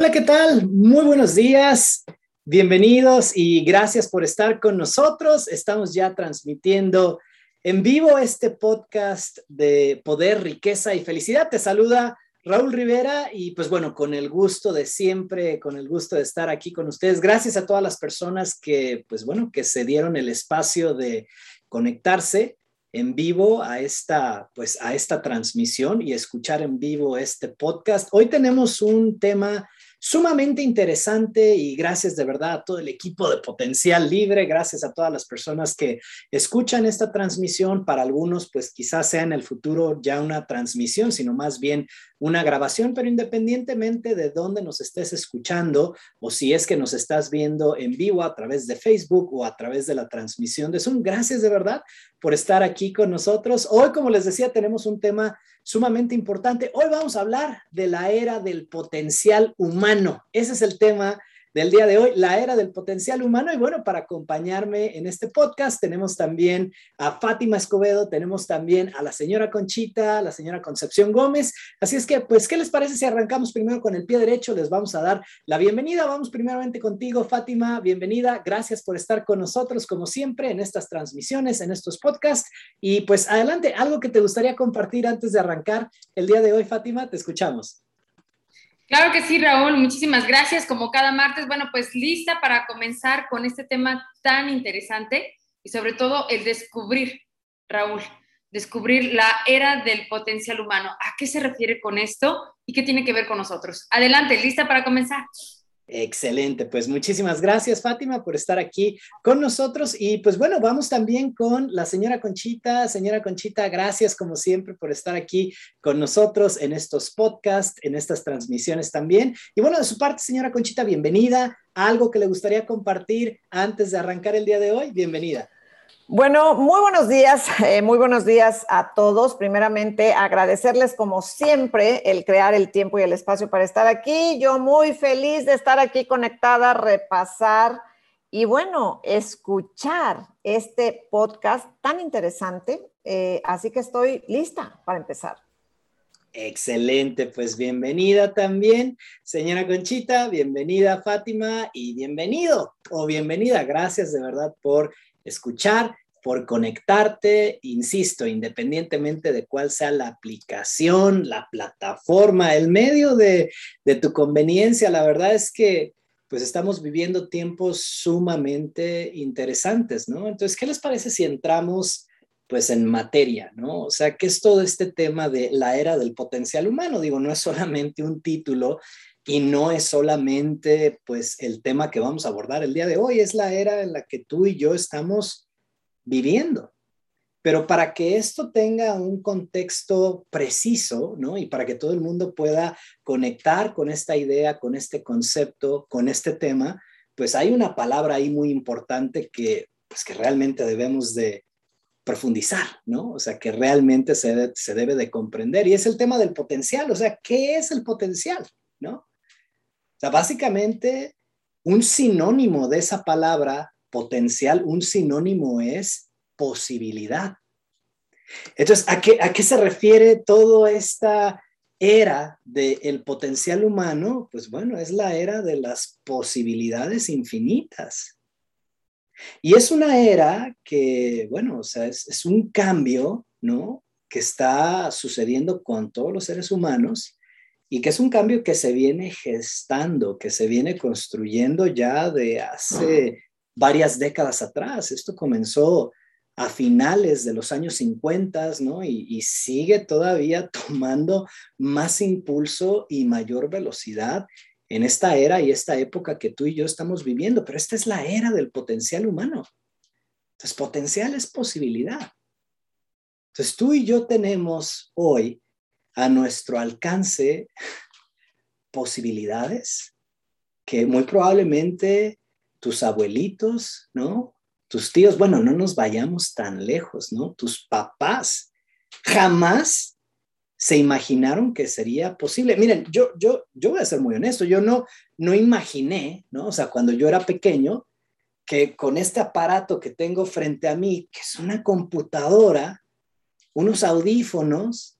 Hola, ¿qué tal? Muy buenos días. Bienvenidos y gracias por estar con nosotros. Estamos ya transmitiendo en vivo este podcast de Poder, Riqueza y Felicidad. Te saluda Raúl Rivera y pues bueno, con el gusto de siempre, con el gusto de estar aquí con ustedes. Gracias a todas las personas que pues bueno, que se dieron el espacio de conectarse en vivo a esta, pues, a esta transmisión y escuchar en vivo este podcast. Hoy tenemos un tema sumamente interesante y gracias de verdad a todo el equipo de Potencial Libre, gracias a todas las personas que escuchan esta transmisión. Para algunos, pues quizás sea en el futuro ya una transmisión, sino más bien una grabación, pero independientemente de dónde nos estés escuchando o si es que nos estás viendo en vivo a través de Facebook o a través de la transmisión de Zoom, gracias de verdad por estar aquí con nosotros. Hoy, como les decía, tenemos un tema sumamente importante. Hoy vamos a hablar de la era del potencial humano. Ese es el tema del día de hoy, la era del potencial humano. Y bueno, para acompañarme en este podcast tenemos también a Fátima Escobedo, tenemos también a la señora Conchita, la señora Concepción Gómez. Así es que, pues, ¿qué les parece si arrancamos primero con el pie derecho? Les vamos a dar la bienvenida. Vamos primeramente contigo, Fátima. Bienvenida. Gracias por estar con nosotros, como siempre, en estas transmisiones, en estos podcasts. Y pues, adelante, algo que te gustaría compartir antes de arrancar el día de hoy, Fátima, te escuchamos. Claro que sí, Raúl, muchísimas gracias. Como cada martes, bueno, pues lista para comenzar con este tema tan interesante y sobre todo el descubrir, Raúl, descubrir la era del potencial humano. ¿A qué se refiere con esto y qué tiene que ver con nosotros? Adelante, lista para comenzar. Excelente, pues muchísimas gracias Fátima por estar aquí con nosotros y pues bueno, vamos también con la señora Conchita. Señora Conchita, gracias como siempre por estar aquí con nosotros en estos podcasts, en estas transmisiones también. Y bueno, de su parte, señora Conchita, bienvenida. ¿Algo que le gustaría compartir antes de arrancar el día de hoy? Bienvenida. Bueno, muy buenos días, eh, muy buenos días a todos. Primeramente, agradecerles como siempre el crear el tiempo y el espacio para estar aquí. Yo muy feliz de estar aquí conectada, repasar y bueno, escuchar este podcast tan interesante. Eh, así que estoy lista para empezar. Excelente, pues bienvenida también, señora Conchita, bienvenida Fátima y bienvenido o bienvenida. Gracias de verdad por escuchar, por conectarte, insisto, independientemente de cuál sea la aplicación, la plataforma, el medio de, tu conveniencia, la verdad es que pues estamos viviendo tiempos sumamente interesantes, ¿no? Entonces, ¿qué les parece si entramos pues en materia, ¿no? O sea, ¿qué es todo este tema de la era del potencial humano? Digo, no es solamente un título y no es solamente pues el tema que vamos a abordar el día de hoy, es la era en la que tú y yo estamos viviendo. Pero para que esto tenga un contexto preciso, ¿no? Y para que todo el mundo pueda conectar con esta idea, con este concepto, con este tema, pues hay una palabra ahí muy importante que, pues que realmente debemos de profundizar, ¿no? O sea, que realmente se, se debe de comprender. Y es el tema del potencial. O sea, ¿qué es el potencial? ¿No? Sea, básicamente, un sinónimo de esa palabra potencial, un sinónimo es posibilidad. Entonces, ¿a qué, a qué se refiere toda esta era del potencial humano? Pues bueno, es la era de las posibilidades infinitas. Y es una era que, bueno, o sea, es, es un cambio, ¿no? Que está sucediendo con todos los seres humanos y que es un cambio que se viene gestando, que se viene construyendo ya de hace varias décadas atrás. Esto comenzó a finales de los años 50, ¿no? Y, sigue todavía tomando más impulso y mayor velocidad en esta era y esta época que tú y yo estamos viviendo, pero esta es la era del potencial humano. Entonces, potencial es posibilidad. Entonces, tú y yo tenemos hoy a nuestro alcance posibilidades que muy probablemente tus abuelitos, ¿no? Tus tíos, bueno, no nos vayamos tan lejos, ¿no? Tus papás jamás se imaginaron que sería posible. Miren, yo, yo, yo voy a ser muy honesto, yo no, no imaginé, ¿no? O sea, cuando yo era pequeño, que con este aparato que tengo frente a mí, que es una computadora, unos audífonos,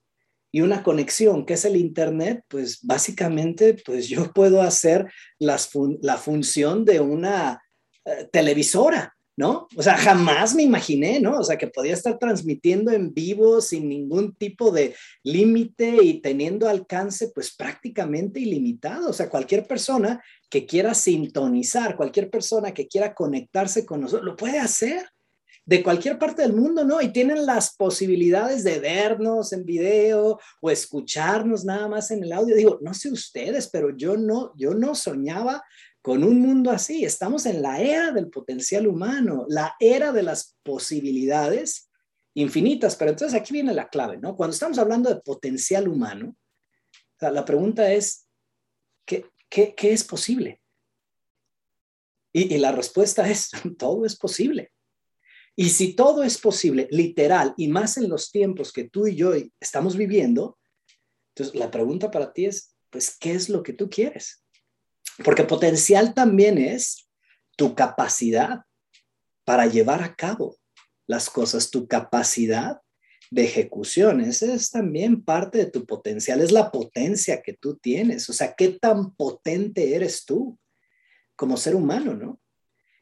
y una conexión, que es el Internet, pues básicamente, pues yo puedo hacer las la función de una eh, televisora, ¿no? O sea, jamás me imaginé, ¿no? O sea, que podía estar transmitiendo en vivo sin ningún tipo de límite y teniendo alcance, pues prácticamente ilimitado. O sea, cualquier persona que quiera sintonizar, cualquier persona que quiera conectarse con nosotros, lo puede hacer de cualquier parte del mundo, ¿no? Y tienen las posibilidades de vernos en video o escucharnos nada más en el audio. Digo, no sé ustedes, pero yo no, yo no soñaba con un mundo así. Estamos en la era del potencial humano, la era de las posibilidades infinitas. Pero entonces aquí viene la clave, ¿no? Cuando estamos hablando de potencial humano, la pregunta es, ¿qué, qué, qué es posible? Y, y la respuesta es, todo es posible. Y si todo es posible, literal, y más en los tiempos que tú y yo estamos viviendo, entonces la pregunta para ti es, pues, ¿qué es lo que tú quieres? Porque potencial también es tu capacidad para llevar a cabo las cosas, tu capacidad de ejecución. Esa es también parte de tu potencial, es la potencia que tú tienes. O sea, qué tan potente eres tú como ser humano, ¿no?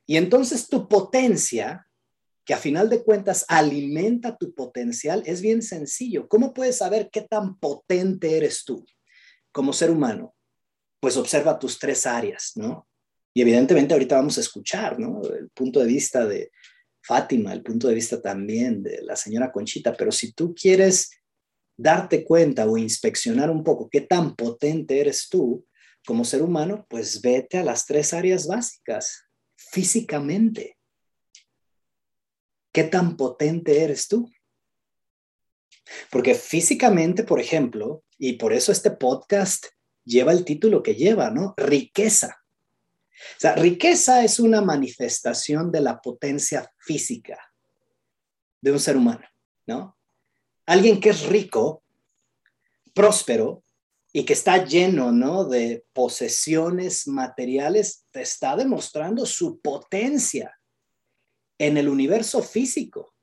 Y entonces tu potencia que a final de cuentas alimenta tu potencial, es bien sencillo. ¿Cómo puedes saber qué tan potente eres tú como ser humano? Pues observa tus tres áreas, ¿no? Y evidentemente ahorita vamos a escuchar, ¿no? El punto de vista de Fátima, el punto de vista también de la señora Conchita, pero si tú quieres darte cuenta o inspeccionar un poco qué tan potente eres tú como ser humano, pues vete a las tres áreas básicas, físicamente ¿Qué tan potente eres tú? Porque físicamente, por ejemplo, y por eso este podcast lleva el título que lleva, ¿no? Riqueza. O sea, riqueza es una manifestación de la potencia física de un ser humano, ¿no? Alguien que es rico, próspero y que está lleno, ¿no? De posesiones materiales, te está demostrando su potencia en el universo físico.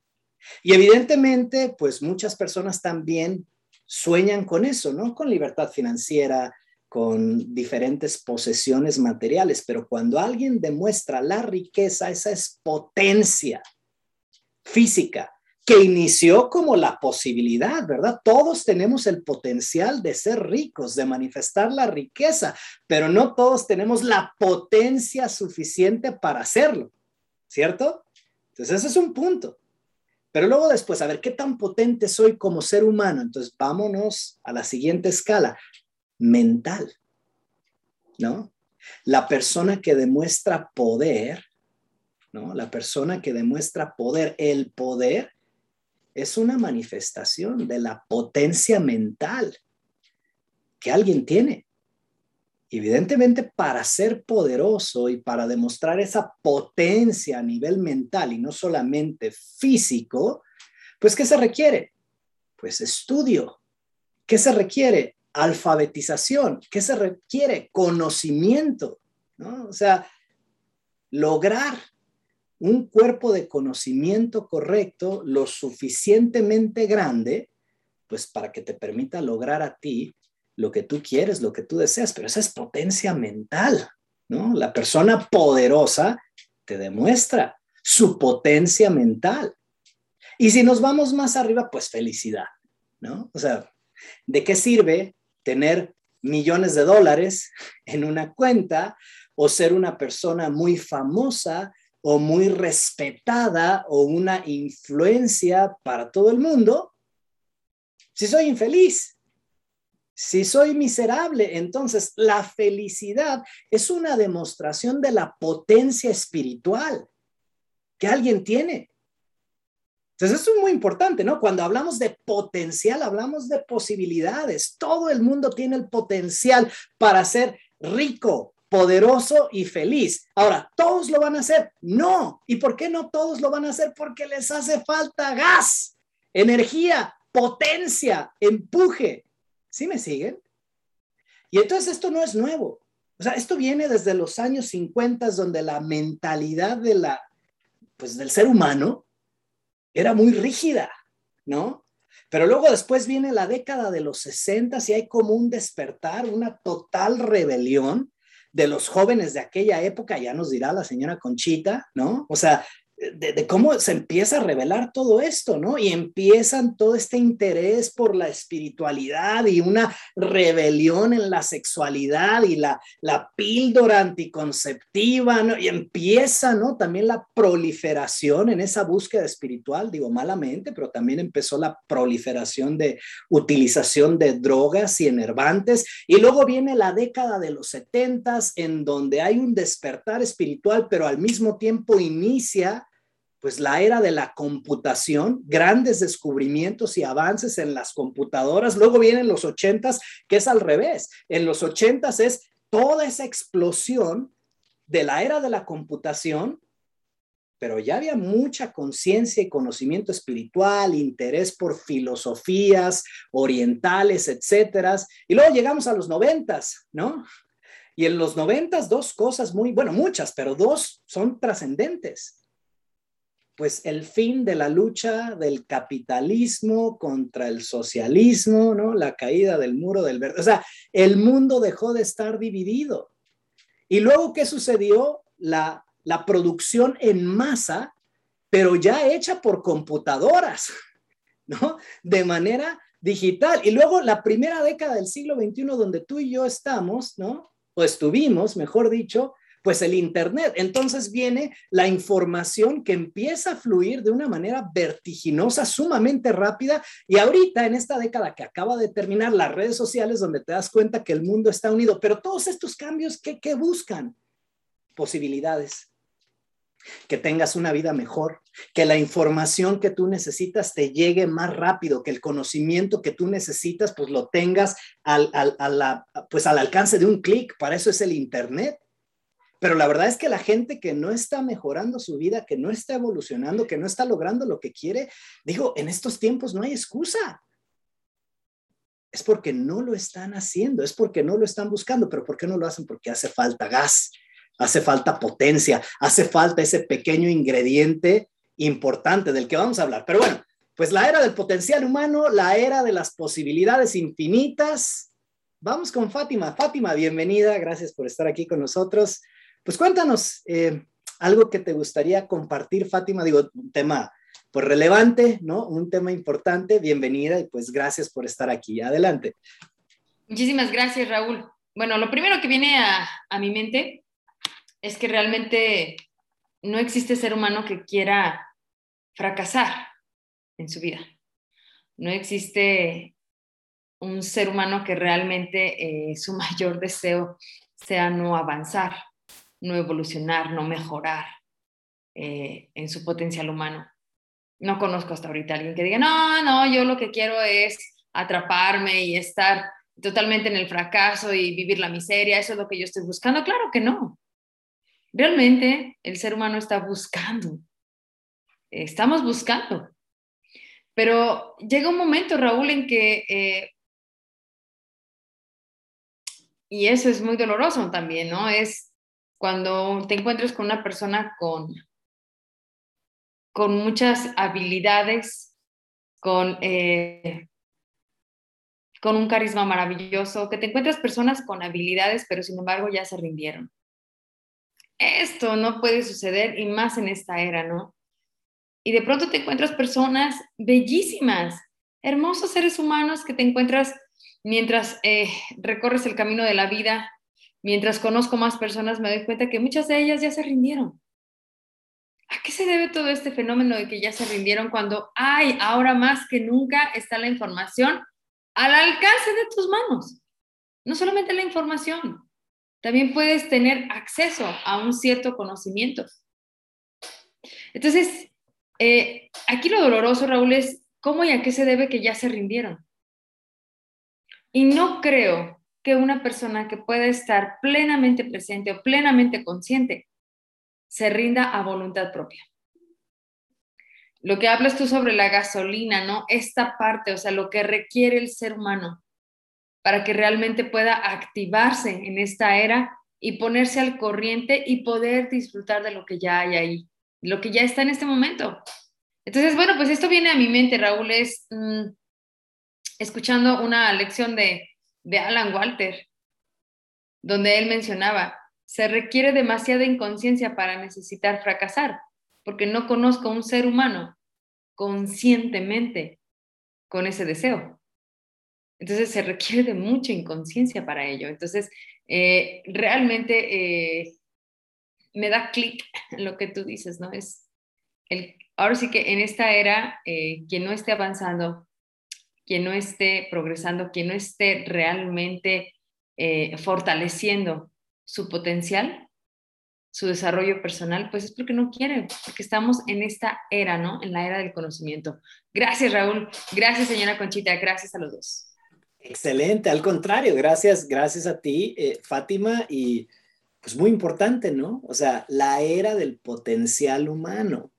Y evidentemente, pues muchas personas también sueñan con eso, ¿no? Con libertad financiera, con diferentes posesiones materiales, pero cuando alguien demuestra la riqueza, esa es potencia física que inició como la posibilidad, ¿verdad? Todos tenemos el potencial de ser ricos, de manifestar la riqueza, pero no todos tenemos la potencia suficiente para hacerlo, ¿cierto? Entonces, ese es un punto. Pero luego después, a ver, ¿qué tan potente soy como ser humano? Entonces, vámonos a la siguiente escala, mental, ¿no? La persona que demuestra poder, ¿no? La persona que demuestra poder, el poder es una manifestación de la potencia mental que alguien tiene. Evidentemente, para ser poderoso y para demostrar esa potencia a nivel mental y no solamente físico, pues ¿qué se requiere? Pues estudio. ¿Qué se requiere? Alfabetización. ¿Qué se requiere? Conocimiento. ¿no? O sea, lograr un cuerpo de conocimiento correcto lo suficientemente grande, pues para que te permita lograr a ti lo que tú quieres, lo que tú deseas, pero esa es potencia mental, ¿no? La persona poderosa te demuestra su potencia mental. Y si nos vamos más arriba, pues felicidad, ¿no? O sea, ¿de qué sirve tener millones de dólares en una cuenta o ser una persona muy famosa o muy respetada o una influencia para todo el mundo si soy infeliz? Si soy miserable, entonces la felicidad es una demostración de la potencia espiritual que alguien tiene. Entonces, eso es muy importante, ¿no? Cuando hablamos de potencial, hablamos de posibilidades. Todo el mundo tiene el potencial para ser rico, poderoso y feliz. Ahora, ¿todos lo van a hacer? No. ¿Y por qué no todos lo van a hacer? Porque les hace falta gas, energía, potencia, empuje. ¿Sí me siguen? Y entonces esto no es nuevo. O sea, esto viene desde los años 50, donde la mentalidad de la, pues, del ser humano era muy rígida, ¿no? Pero luego después viene la década de los 60 y hay como un despertar, una total rebelión de los jóvenes de aquella época, ya nos dirá la señora Conchita, ¿no? O sea, de, cómo se empieza a revelar todo esto, ¿no? Y empiezan todo este interés por la espiritualidad y una rebelión en la sexualidad y la, la píldora anticonceptiva, ¿no? Y empieza, ¿no? También la proliferación en esa búsqueda espiritual, digo malamente, pero también empezó la proliferación de utilización de drogas y enervantes. Y luego viene la década de los setentas en donde hay un despertar espiritual, pero al mismo tiempo inicia pues la era de la computación, grandes descubrimientos y avances en las computadoras. Luego vienen los ochentas, que es al revés. En los ochentas es toda esa explosión de la era de la computación, pero ya había mucha conciencia y conocimiento espiritual, interés por filosofías orientales, etcétera. Y luego llegamos a los noventas, ¿no? Y en los noventas dos cosas muy, bueno, muchas, pero dos son trascendentes pues el fin de la lucha del capitalismo contra el socialismo, ¿no? La caída del muro del verde. O sea, el mundo dejó de estar dividido. Y luego, ¿qué sucedió? La, la producción en masa, pero ya hecha por computadoras, ¿no? De manera digital. Y luego la primera década del siglo XXI, donde tú y yo estamos, ¿no? O estuvimos, mejor dicho, pues el Internet. Entonces viene la información que empieza a fluir de una manera vertiginosa, sumamente rápida. Y ahorita, en esta década que acaba de terminar, las redes sociales donde te das cuenta que el mundo está unido. Pero todos estos cambios, ¿qué, buscan? Posibilidades. Que tengas una vida mejor, que la información que tú necesitas te llegue más rápido, que el conocimiento que tú necesitas, pues lo tengas al, pues al alcance de un clic. Para eso es el Internet. Pero la verdad es que la gente que no está mejorando su vida, que no está evolucionando, que no está logrando lo que quiere, digo, en estos tiempos no hay excusa. Es porque no lo están haciendo, es porque no lo están buscando, pero ¿por qué no lo hacen? Porque hace falta gas, hace falta potencia, hace falta ese pequeño ingrediente importante del que vamos a hablar. Pero bueno, pues la era del potencial humano, la era de las posibilidades infinitas. Vamos con Fátima. Fátima, bienvenida, gracias por estar aquí con nosotros. Pues cuéntanos eh, algo que te gustaría compartir, Fátima, digo, un tema pues relevante, ¿no? Un tema importante, bienvenida y pues gracias por estar aquí. Adelante. Muchísimas gracias, Raúl. Bueno, lo primero que viene a, mi mente es que realmente no existe ser humano que quiera fracasar en su vida. No existe un ser humano que realmente eh, su mayor deseo sea no avanzar no evolucionar, no mejorar eh, en su potencial humano. No conozco hasta ahorita a alguien que diga, no, no, yo lo que quiero es atraparme y estar totalmente en el fracaso y vivir la miseria, eso es lo que yo estoy buscando. Claro que no. Realmente el ser humano está buscando. Estamos buscando. Pero llega un momento, Raúl, en que, eh, y eso es muy doloroso también, ¿no? Es cuando te encuentres con una persona con, con muchas habilidades, con, eh, con un carisma maravilloso, que te encuentras personas con habilidades, pero sin embargo ya se rindieron. Esto no puede suceder y más en esta era, ¿no? Y de pronto te encuentras personas bellísimas, hermosos seres humanos que te encuentras mientras eh, recorres el camino de la vida mientras conozco más personas, me doy cuenta que muchas de ellas ya se rindieron. ¿A qué se debe todo este fenómeno de que ya se rindieron cuando hay ahora más que nunca está la información al alcance de tus manos? No solamente la información, también puedes tener acceso a un cierto conocimiento. Entonces, eh, aquí lo doloroso, Raúl, es cómo y a qué se debe que ya se rindieron. Y no creo que una persona que pueda estar plenamente presente o plenamente consciente se rinda a voluntad propia. Lo que hablas tú sobre la gasolina, ¿no? Esta parte, o sea, lo que requiere el ser humano para que realmente pueda activarse en esta era y ponerse al corriente y poder disfrutar de lo que ya hay ahí, lo que ya está en este momento. Entonces, bueno, pues esto viene a mi mente, Raúl, es mm, escuchando una lección de, de Alan Walter, donde él mencionaba, se requiere demasiada inconsciencia para necesitar fracasar, porque no conozco un ser humano conscientemente con ese deseo. Entonces se requiere de mucha inconsciencia para ello. Entonces, eh, realmente eh, me da clic lo que tú dices, ¿no? Es el, ahora sí que en esta era, eh, quien no esté avanzando, quien no esté progresando, quien no esté realmente fortaleciendo su potencial, su desarrollo personal, pues es porque no quiere, porque estamos en esta era, ¿no? En la era del conocimiento. Gracias, Raúl. Gracias, señora Conchita. Gracias a los dos. Excelente, al contrario, gracias, gracias a ti, eh, Fátima, y pues muy importante, ¿no? O sea, la era del potencial humano,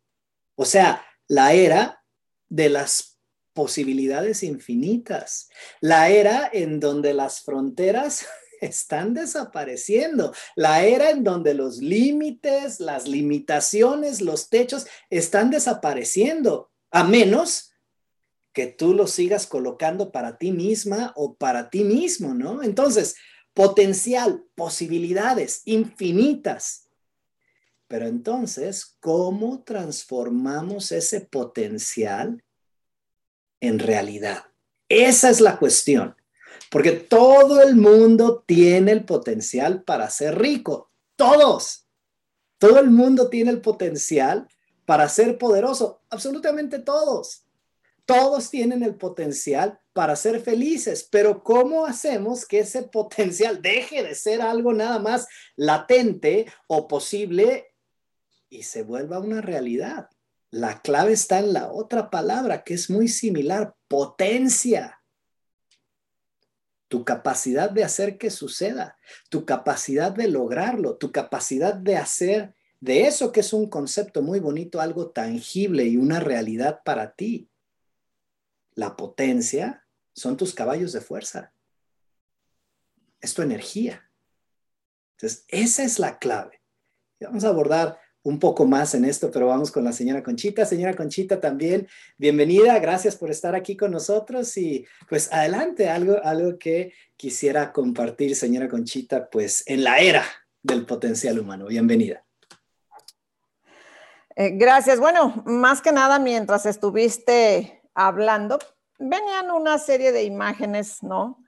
o sea, la era de las posibilidades infinitas, la era en donde las fronteras están desapareciendo, la era en donde los límites, las limitaciones, los techos están desapareciendo, a menos que tú lo sigas colocando para ti misma o para ti mismo, ¿no? Entonces, potencial, posibilidades infinitas. Pero entonces, ¿cómo transformamos ese potencial en realidad? Esa es la cuestión, porque todo el mundo tiene el potencial para ser rico, todos. Todo el mundo tiene el potencial para ser poderoso, absolutamente todos. Todos tienen el potencial para ser felices, pero ¿cómo hacemos que ese potencial deje de ser algo nada más latente o posible y se vuelva una realidad? La clave está en la otra palabra que es muy similar, potencia. Tu capacidad de hacer que suceda, tu capacidad de lograrlo, tu capacidad de hacer de eso que es un concepto muy bonito, algo tangible y una realidad para ti la potencia son tus caballos de fuerza. Es tu energía. Entonces, esa es la clave. vamos a abordar un poco más en esto, pero vamos con la señora Conchita. Señora Conchita, también bienvenida. Gracias por estar aquí con nosotros y pues adelante, algo, algo que quisiera compartir, señora Conchita, pues en la era del potencial humano. Bienvenida. Eh, gracias. Bueno, más que nada, mientras estuviste hablando, venían una serie de imágenes, ¿no?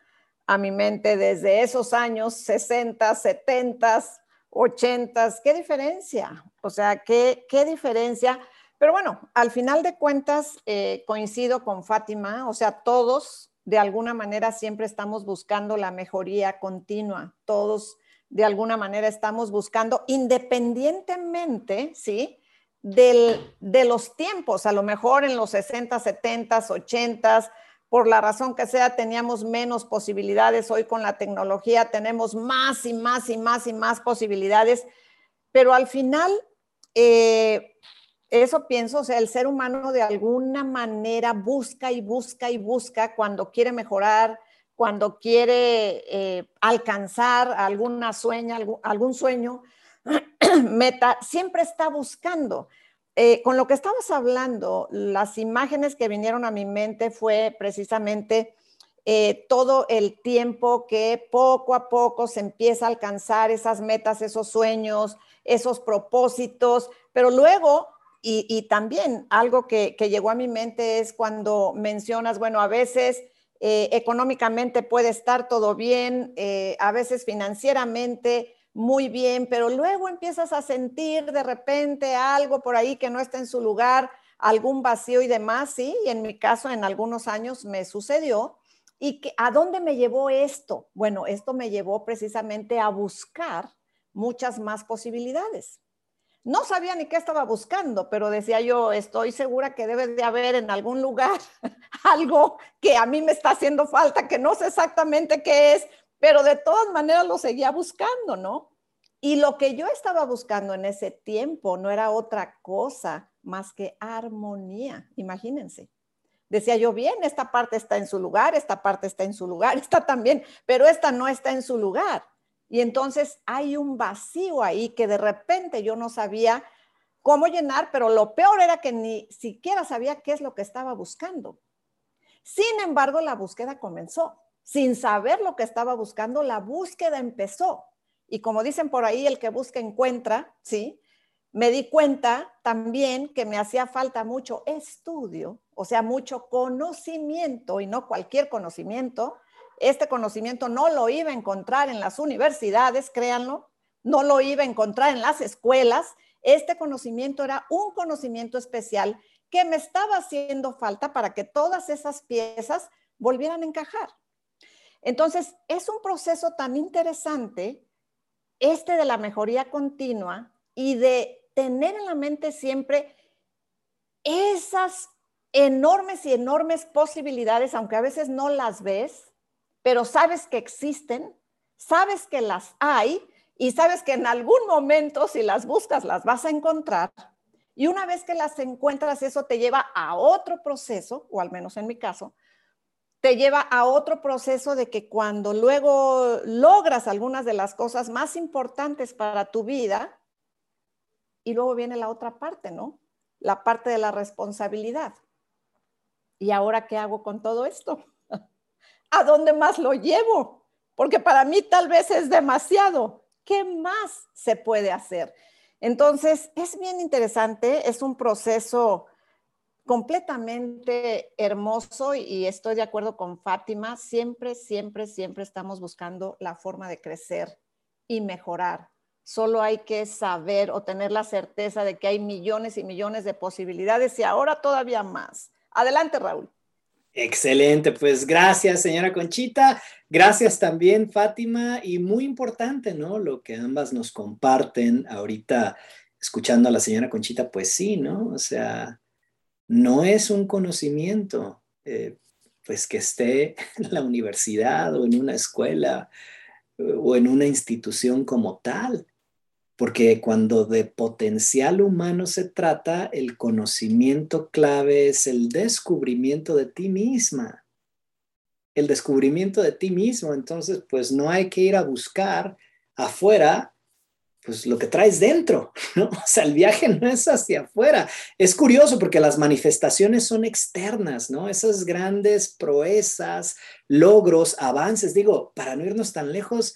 A mi mente desde esos años 60, 70, 80, ¿qué diferencia? O sea, ¿qué, qué diferencia? Pero bueno, al final de cuentas eh, coincido con Fátima, o sea, todos de alguna manera siempre estamos buscando la mejoría continua, todos de alguna manera estamos buscando, independientemente, ¿sí? de los tiempos, a lo mejor en los 60, 70, 80, por la razón que sea, teníamos menos posibilidades. Hoy con la tecnología tenemos más y más y más y más posibilidades, pero al final, eh, eso pienso, o sea, el ser humano de alguna manera busca y busca y busca cuando quiere mejorar, cuando quiere eh, alcanzar alguna sueña, algún sueño, meta, siempre está buscando. Eh, con lo que estabas hablando, las imágenes que vinieron a mi mente fue precisamente eh, todo el tiempo que poco a poco se empieza a alcanzar esas metas, esos sueños, esos propósitos, pero luego, y, también algo que, llegó a mi mente es cuando mencionas, bueno, a veces eh, económicamente puede estar todo bien, a veces financieramente muy bien, pero luego empiezas a sentir de repente algo por ahí que no está en su lugar, algún vacío y demás, sí, y en mi caso en algunos años me sucedió. ¿Y que, a dónde me llevó esto? Bueno, esto me llevó precisamente a buscar muchas más posibilidades. No sabía ni qué estaba buscando, pero decía yo, estoy segura que debe de haber en algún lugar algo que a mí me está haciendo falta, que no sé exactamente qué es, pero de todas maneras lo seguía buscando, ¿no? Y lo que yo estaba buscando en ese tiempo no era otra cosa más que armonía, imagínense. Decía yo, bien, esta parte está en su lugar, esta parte está en su lugar, esta también, pero esta no está en su lugar. Y entonces hay un vacío ahí que de repente yo no sabía cómo llenar, pero lo peor era que ni siquiera sabía qué es lo que estaba buscando. Sin embargo, la búsqueda comenzó. Sin saber lo que estaba buscando, la búsqueda empezó. Y como dicen por ahí, el que busca encuentra, ¿sí? Me di cuenta también que me hacía falta mucho estudio, o sea, mucho conocimiento y no cualquier conocimiento. Este conocimiento no lo iba a encontrar en las universidades, créanlo, no lo iba a encontrar en las escuelas. Este conocimiento era un conocimiento especial que me estaba haciendo falta para que todas esas piezas volvieran a encajar. Entonces, es un proceso tan interesante este de la mejoría continua y de tener en la mente siempre esas enormes y enormes posibilidades, aunque a veces no las ves, pero sabes que existen, sabes que las hay y sabes que en algún momento si las buscas las vas a encontrar. Y una vez que las encuentras, eso te lleva a otro proceso, o al menos en mi caso, te lleva a otro proceso de que cuando luego logras algunas de las cosas más importantes para tu vida, y luego viene la otra parte, ¿no? La parte de la responsabilidad. ¿Y ahora qué hago con todo esto? ¿A dónde más lo llevo? Porque para mí tal vez es demasiado. ¿Qué más se puede hacer? Entonces, es bien interesante, es un proceso completamente hermoso y estoy de acuerdo con Fátima, siempre, siempre, siempre estamos buscando la forma de crecer y mejorar. Solo hay que saber o tener la certeza de que hay millones y millones de posibilidades y ahora todavía más. Adelante, Raúl. Excelente, pues gracias, señora Conchita. Gracias también, Fátima. Y muy importante, ¿no? Lo que ambas nos comparten ahorita, escuchando a la señora Conchita, pues sí, ¿no? O sea, no es un conocimiento eh, pues que esté en la universidad o en una escuela eh, o en una institución como tal, porque cuando de potencial humano se trata, el conocimiento clave es el descubrimiento de ti misma, el descubrimiento de ti mismo, entonces pues no hay que ir a buscar afuera pues lo que traes dentro, ¿no? O sea, el viaje no es hacia afuera. Es curioso porque las manifestaciones son externas, ¿no? Esas grandes proezas, logros, avances, digo, para no irnos tan lejos,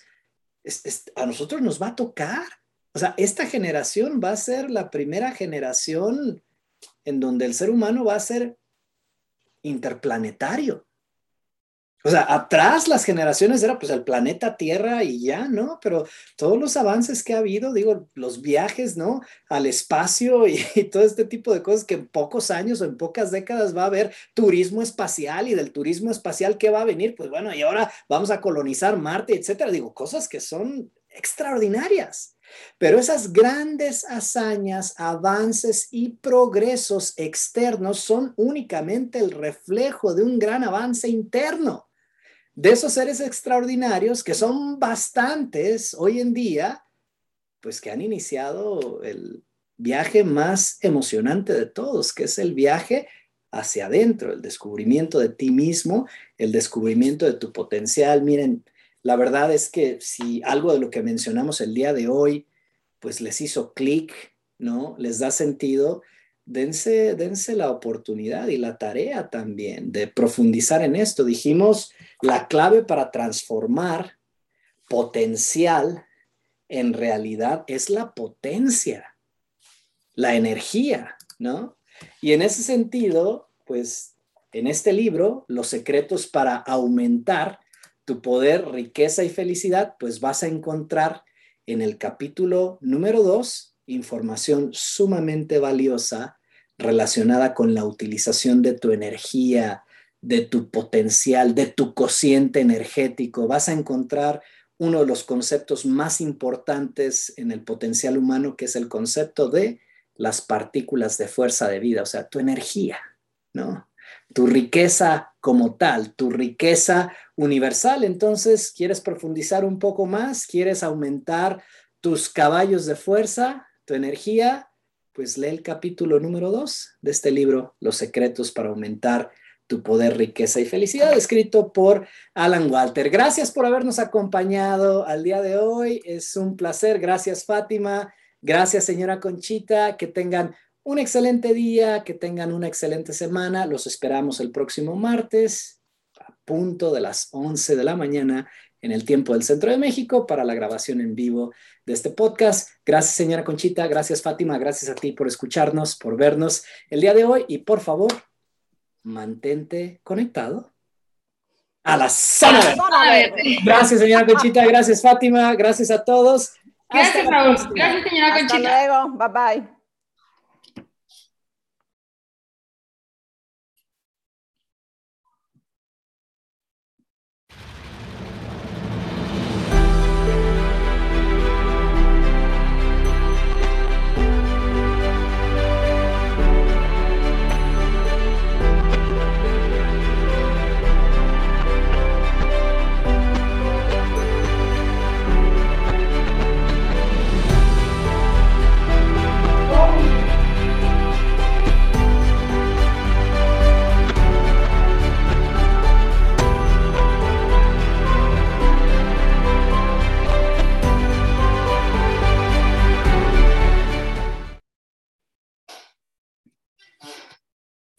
a nosotros nos va a tocar. O sea, esta generación va a ser la primera generación en donde el ser humano va a ser interplanetario. O sea, atrás las generaciones era pues el planeta Tierra y ya, ¿no? Pero todos los avances que ha habido, digo, los viajes, ¿no? Al espacio y, todo este tipo de cosas que en pocos años o en pocas décadas va a haber turismo espacial y del turismo espacial, ¿qué va a venir? Pues bueno, y ahora vamos a colonizar Marte, etcétera. Digo, cosas que son extraordinarias. Pero esas grandes hazañas, avances y progresos externos son únicamente el reflejo de un gran avance interno de esos seres extraordinarios, que son bastantes hoy en día, pues que han iniciado el viaje más emocionante de todos, que es el viaje hacia adentro, el descubrimiento de ti mismo, el descubrimiento de tu potencial. Miren, la verdad es que si algo de lo que mencionamos el día de hoy, pues les hizo clic, ¿no? Les da sentido, dense, dense la oportunidad y la tarea también de profundizar en esto. Dijimos, la clave para transformar potencial en realidad es la potencia, la energía, ¿no? Y en ese sentido, pues en este libro, Los secretos para aumentar tu poder, riqueza y felicidad, pues vas a encontrar en el capítulo número 2 información sumamente valiosa relacionada con la utilización de tu energía, de tu potencial, de tu cociente energético. Vas a encontrar uno de los conceptos más importantes en el potencial humano, que es el concepto de las partículas de fuerza de vida, o sea, tu energía, ¿no? Tu riqueza como tal, tu riqueza universal. Entonces, ¿quieres profundizar un poco más? ¿Quieres aumentar tus caballos de fuerza? tu energía, pues lee el capítulo número 2 de este libro, Los secretos para aumentar tu poder, riqueza y felicidad, escrito por Alan Walter. Gracias por habernos acompañado al día de hoy. Es un placer. Gracias, Fátima. Gracias, señora Conchita. Que tengan un excelente día, que tengan una excelente semana. Los esperamos el próximo martes a punto de las 11 de la mañana en el tiempo del Centro de México para la grabación en vivo de este podcast. Gracias, señora Conchita. Gracias, Fátima. Gracias a ti por escucharnos, por vernos el día de hoy. Y por favor, mantente conectado a la zona Gracias, señora Conchita. Gracias, Fátima. Gracias a todos. Gracias, Raúl. Gracias, señora Conchita. Hasta luego. Bye bye.